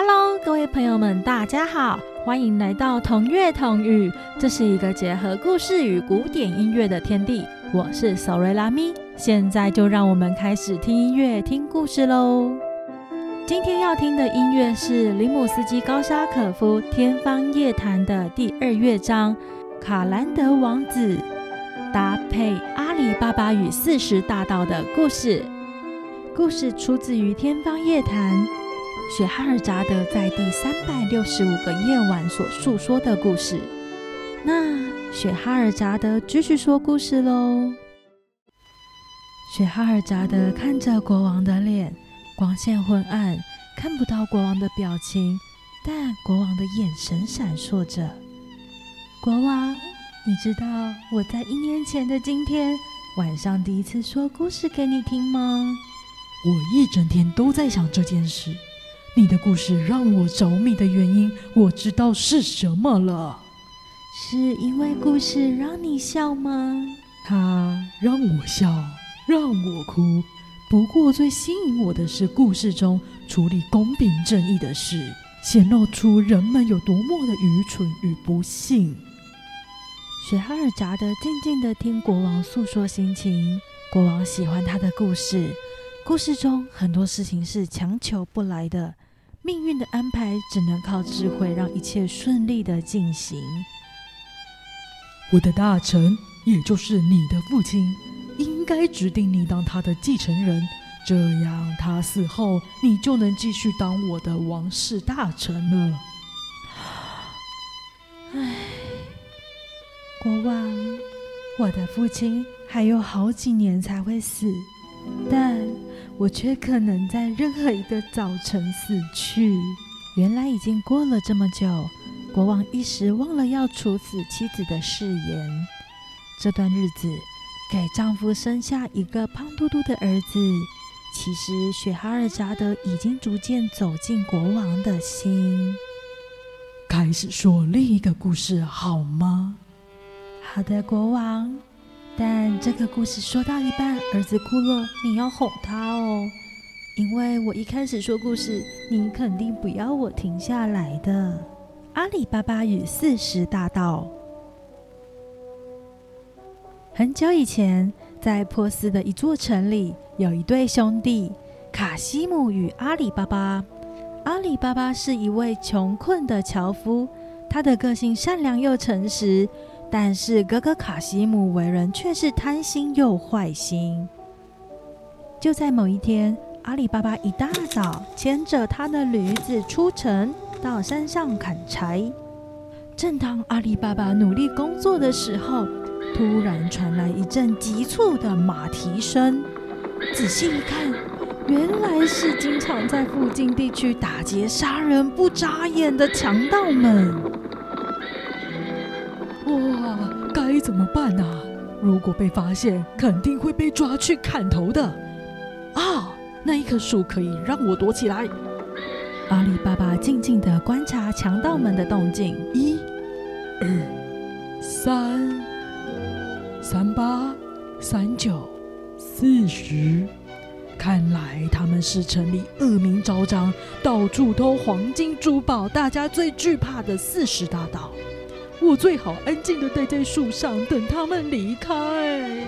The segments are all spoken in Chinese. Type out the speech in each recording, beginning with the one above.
Hello，各位朋友们，大家好，欢迎来到同乐同语。这是一个结合故事与古典音乐的天地。我是索瑞拉咪，现在就让我们开始听音乐、听故事喽。今天要听的音乐是林姆斯基高沙可夫《天方夜谭》的第二乐章《卡兰德王子》，搭配阿里巴巴与四十大盗的故事。故事出自于《天方夜谭》，雪哈尔扎德在第三百六十五个夜晚所述说的故事。那。雪哈尔扎德继续说故事喽。雪哈尔扎德看着国王的脸，光线昏暗，看不到国王的表情，但国王的眼神闪烁着。国王，你知道我在一年前的今天晚上第一次说故事给你听吗？我一整天都在想这件事。你的故事让我着迷的原因，我知道是什么了。是因为故事让你笑吗？它让我笑，让我哭。不过最吸引我的是故事中处理公平正义的事，显露出人们有多么的愚蠢与不幸。雪哈尔扎德静静的听国王诉说心情。国王喜欢他的故事。故事中很多事情是强求不来的，命运的安排只能靠智慧让一切顺利的进行。我的大臣，也就是你的父亲，应该指定你当他的继承人，这样他死后，你就能继续当我的王室大臣了。唉，国王，我的父亲还有好几年才会死，但我却可能在任何一个早晨死去。原来已经过了这么久。国王一时忘了要处死妻子的誓言。这段日子，给丈夫生下一个胖嘟嘟的儿子。其实，雪哈尔扎德已经逐渐走进国王的心。开始说另一个故事好吗？好的，国王。但这个故事说到一半，儿子哭了，你要哄他哦，因为我一开始说故事，你肯定不要我停下来的。阿里巴巴与四十大盗。很久以前，在波斯的一座城里，有一对兄弟卡西姆与阿里巴巴。阿里巴巴是一位穷困的樵夫，他的个性善良又诚实，但是哥哥卡西姆为人却是贪心又坏心。就在某一天，阿里巴巴一大早牵着他的驴子出城。到山上砍柴。正当阿里巴巴努力工作的时候，突然传来一阵急促的马蹄声。仔细一看，原来是经常在附近地区打劫杀人不眨眼的强盗们。怎么办啊？如果被发现，肯定会被抓去砍头的。啊，那一棵树可以让我躲起来。阿里巴巴静静地观察强盗们的动静，一、二、三、三八、三九、四十。看来他们是城里恶名昭彰、到处偷黄金珠宝、大家最惧怕的四十大盗。我最好安静的待在树上，等他们离开。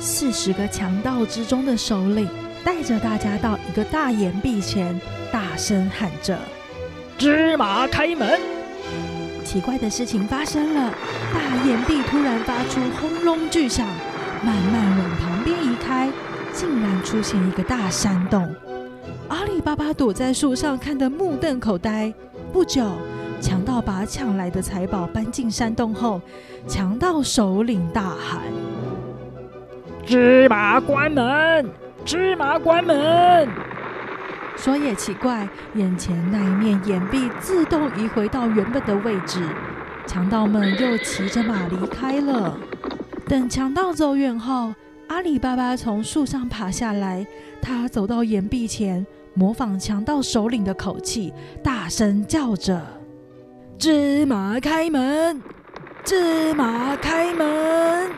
四十个强盗之中的首领带着大家到一个大岩壁前。大声喊着：“芝麻开门！”奇怪的事情发生了，大岩壁突然发出轰隆巨响，慢慢往旁边移开，竟然出现一个大山洞。阿里巴巴躲在树上，看得目瞪口呆。不久，强盗把抢来的财宝搬进山洞后，强盗首领大喊：“芝麻关门！芝麻关门！”说也奇怪，眼前那一面岩壁自动移回到原本的位置，强盗们又骑着马离开了。等强盗走远后，阿里巴巴从树上爬下来，他走到岩壁前，模仿强盗首领的口气，大声叫着：“芝麻开门！芝麻开门！”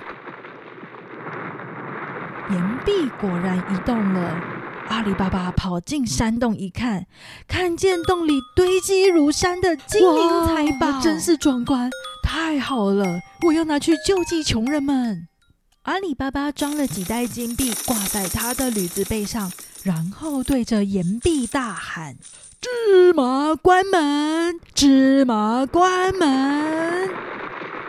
岩壁果然移动了。阿里巴巴跑进山洞一看，看见洞里堆积如山的金银财宝，真是壮观！太好了，我要拿去救济穷人们。阿里巴巴装了几袋金币，挂在他的驴子背上，然后对着岩壁大喊：“芝麻关门！芝麻关门！”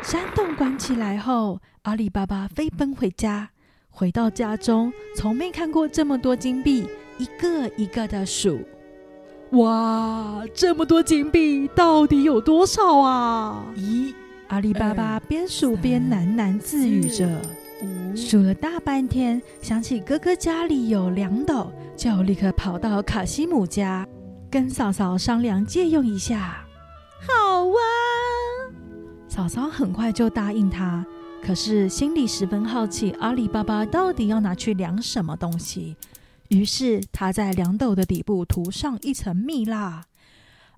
山洞关起来后，阿里巴巴飞奔回家。回到家中，从没看过这么多金币，一个一个的数。哇，这么多金币，到底有多少啊？咦，阿里巴巴边数边喃喃自语着。数了大半天，想起哥哥家里有两斗，就立刻跑到卡西姆家，跟嫂嫂商量借用一下。好啊，嫂嫂很快就答应他，可是心里十分好奇阿里巴巴到底要拿去量什么东西。于是他在两斗的底部涂上一层蜜蜡。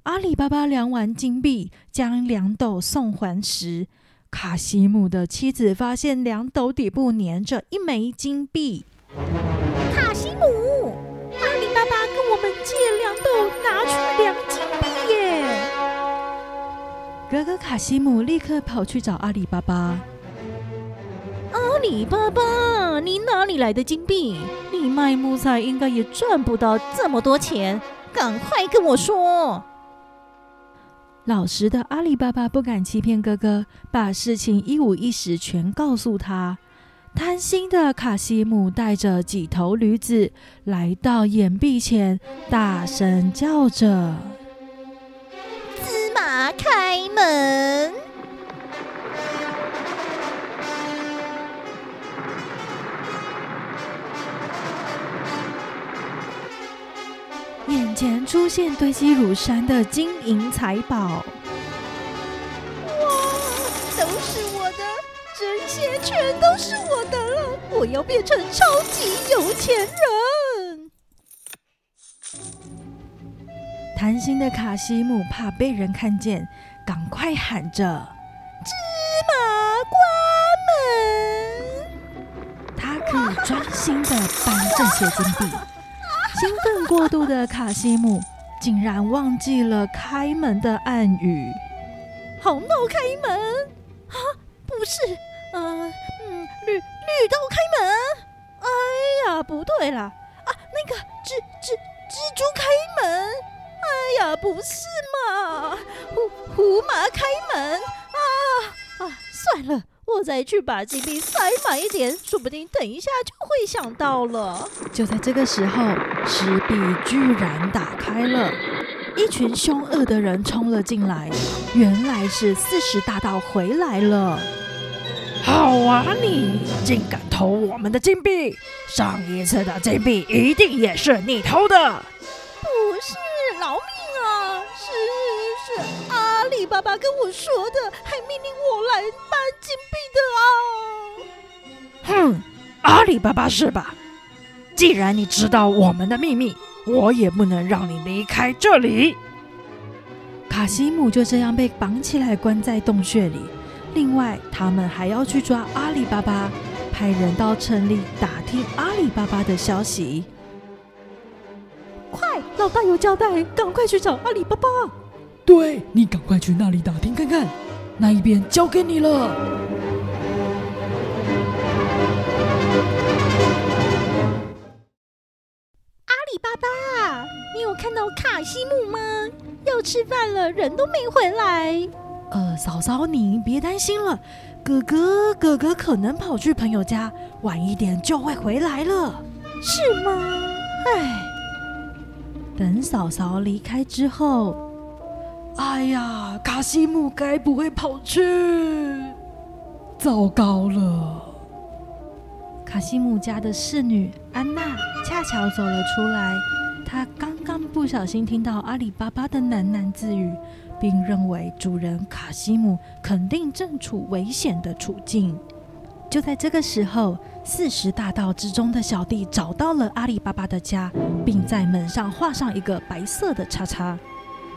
阿里巴巴量完金币，将两斗送还时。卡西姆的妻子发现两斗底部粘着一枚金币。卡西姆，阿里巴巴跟我们借两斗拿去两金币耶！哥哥卡西姆立刻跑去找阿里巴巴。阿里巴巴，你哪里来的金币？你卖木材应该也赚不到这么多钱，赶快跟我说！老实的阿里巴巴不敢欺骗哥哥，把事情一五一十全告诉他。贪心的卡西姆带着几头驴子来到岩壁前，大声叫着：“芝麻开门！”眼前出现堆积如山的金银财宝，哇，都是我的，这些全都是我的了！我要变成超级有钱人！贪心的卡西姆怕被人看见，赶快喊着：“芝麻关门！”他可以专心的搬这些金币。兴奋过度的卡西姆竟然忘记了开门的暗语。红豆开门啊，不是，呃，嗯，绿绿豆开门。哎呀，不对啦啊，那个蜘蜘蜘蛛开门。哎呀，不是嘛，胡胡麻开门啊啊，算了。我再去把金币塞满一点，说不定等一下就会想到了。就在这个时候，石壁居然打开了，一群凶恶的人冲了进来。原来是四十大盗回来了。好啊，你竟敢偷我们的金币！上一次的金币一定也是你偷的。不是，饶命啊！是是阿里巴巴跟我说的，还命令我来搬金币的啊。哼，阿里巴巴是吧？既然你知道我们的秘密，我也不能让你离开这里。卡西姆就这样被绑起来，关在洞穴里。另外，他们还要去抓阿里巴巴，派人到城里打听阿里巴巴的消息。快，老大有交代，赶快去找阿里巴巴。对你，赶快去那里打听看看。那一边交给你了。阿里巴巴，你有看到卡西姆吗？要吃饭了，人都没回来。呃，嫂嫂，你别担心了，哥哥，哥哥可能跑去朋友家，晚一点就会回来了。是吗？唉，等嫂嫂离开之后。哎呀，卡西姆该不会跑去？糟糕了！卡西姆家的侍女安娜恰巧走了出来，她刚刚不小心听到阿里巴巴的喃喃自语，并认为主人卡西姆肯定正处危险的处境。就在这个时候，四十大盗之中的小弟找到了阿里巴巴的家，并在门上画上一个白色的叉叉。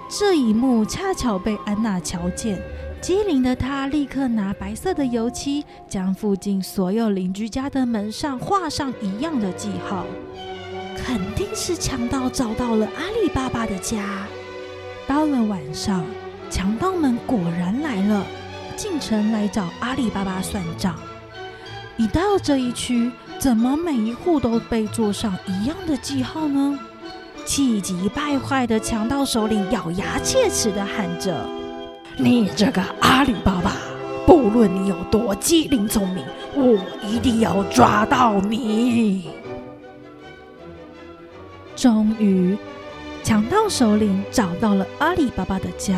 这一幕恰巧被安娜瞧见，机灵的她立刻拿白色的油漆，将附近所有邻居家的门上画上一样的记号。肯定是强盗找到了阿里巴巴的家。到了晚上，强盗们果然来了，进城来找阿里巴巴算账。一到这一区，怎么每一户都被做上一样的记号呢？气急败坏的强盗首领咬牙切齿的喊着：“你这个阿里巴巴，不论你有多机灵聪明，我一定要抓到你！”终于，强盗首领找到了阿里巴巴的家。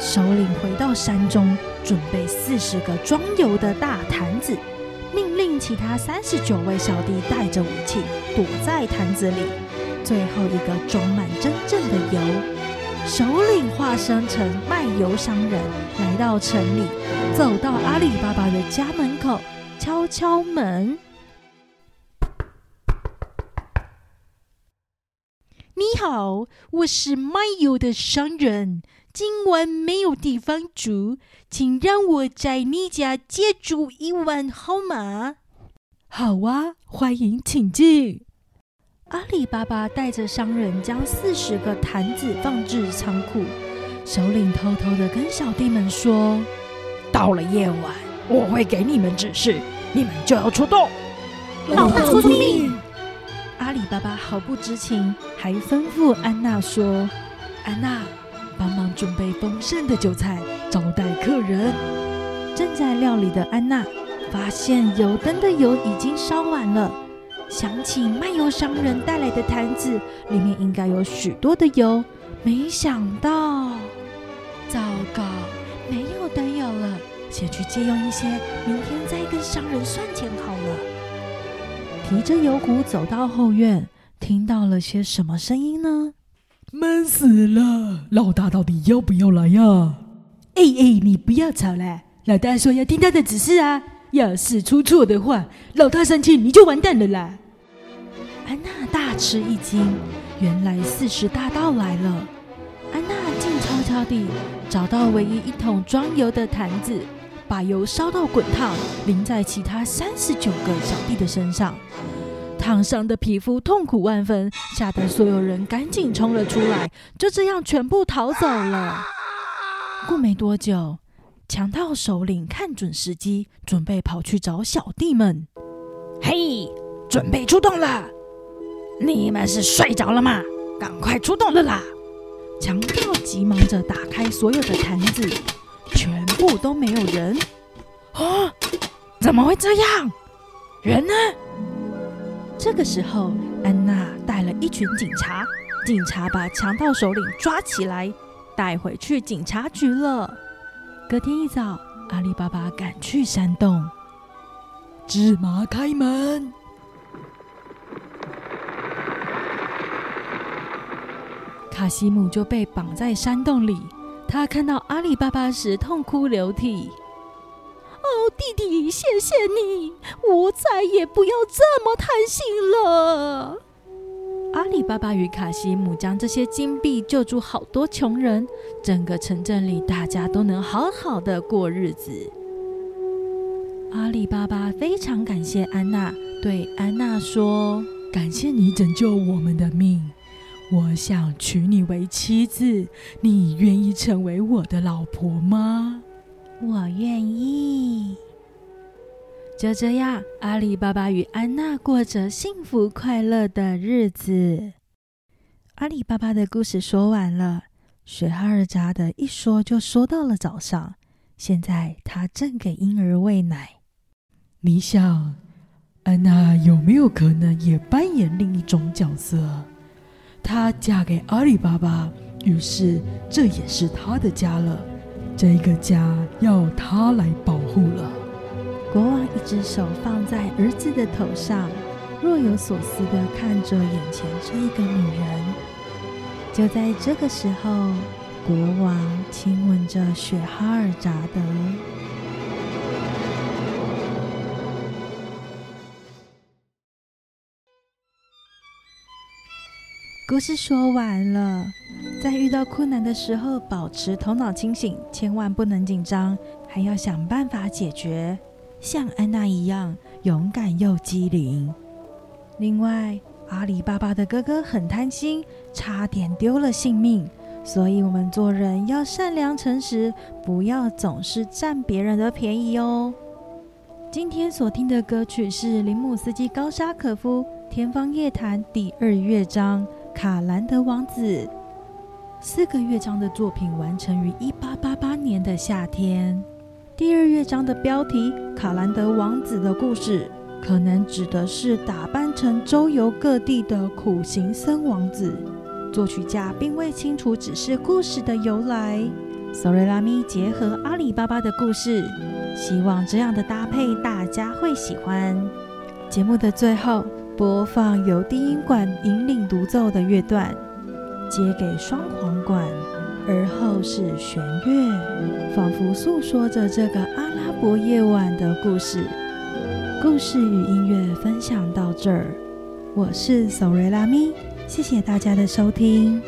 首领回到山中，准备四十个装油的大坛子，命令其他三十九位小弟带着武器躲在坛子里。最后一个装满真正的油。首领化身成卖油商人，来到城里，走到阿里巴巴的家门口，敲敲门。你好，我是卖油的商人，今晚没有地方住，请让我在你家借住一晚好吗？好啊，欢迎，请进。阿里巴巴带着商人将四十个坛子放置仓库，首领偷偷的跟小弟们说：“到了夜晚，我会给你们指示，你们就要出动。”老大遵命。阿里巴巴毫不知情，还吩咐安娜说：“安娜，帮忙准备丰盛的酒菜，招待客人。”正在料理的安娜发现油灯的油已经烧完了，想起卖油商人带来的坛子里面应该有许多的油，没想到，糟糕，没有灯油了，先去借用一些，明天再跟商人算钱好了。提着油壶走到后院，听到了些什么声音呢？闷死了！老大到底要不要来呀？哎哎，你不要吵了，老大说要听他的指示啊！要是出错的话，老大生气你就完蛋了啦！安娜大吃一惊，原来四十大盗来了。安娜静悄悄地找到唯一一桶装油的坛子。把油烧到滚烫，淋在其他三十九个小弟的身上，烫伤的皮肤痛苦万分，吓得所有人赶紧冲了出来，就这样全部逃走了。过没多久，强盗首领看准时机，准备跑去找小弟们。嘿，准备出动了！你们是睡着了吗？赶快出动了啦！强盗急忙着打开所有的坛子。全部都没有人啊！怎么会这样？人呢？这个时候，安娜带了一群警察，警察把强盗首领抓起来，带回去警察局了。隔天一早，阿里巴巴赶去山洞，芝麻开门，卡西姆就被绑在山洞里。他看到阿里巴巴时痛哭流涕。哦，弟弟，谢谢你，我再也不要这么贪心了。阿里巴巴与卡西姆将这些金币救助好多穷人，整个城镇里大家都能好好的过日子。阿里巴巴非常感谢安娜，对安娜说：“感谢你拯救我们的命。”我想娶你为妻子，你愿意成为我的老婆吗？我愿意。就这样，阿里巴巴与安娜过着幸福快乐的日子。阿里巴巴的故事说完了，雪哈尔扎的一说就说到了早上。现在他正给婴儿喂奶。你想，安娜有没有可能也扮演另一种角色？她嫁给阿里巴巴，于是这也是她的家了。这个家要她来保护了。国王一只手放在儿子的头上，若有所思地看着眼前这一个女人。就在这个时候，国王亲吻着雪哈尔扎德。故事说完了，在遇到困难的时候，保持头脑清醒，千万不能紧张，还要想办法解决。像安娜一样勇敢又机灵。另外，阿里巴巴的哥哥很贪心，差点丢了性命。所以，我们做人要善良诚实，不要总是占别人的便宜哦。今天所听的歌曲是林姆斯基高沙可夫《天方夜谭》第二乐章《卡兰德王子》。四个乐章的作品完成于一八八八年的夏天。第二乐章的标题《卡兰德王子的故事》，可能指的是打扮成周游各地的苦行僧王子。作曲家并未清楚只是故事的由来。索瑞拉咪结合阿里巴巴的故事，希望这样的搭配大家会喜欢。节目的最后播放由低音管引领独奏的乐段，接给双簧管，而后是弦乐，仿佛诉说着这个阿拉伯夜晚的故事。故事与音乐分享到这儿，我是索瑞拉咪。谢谢大家的收听。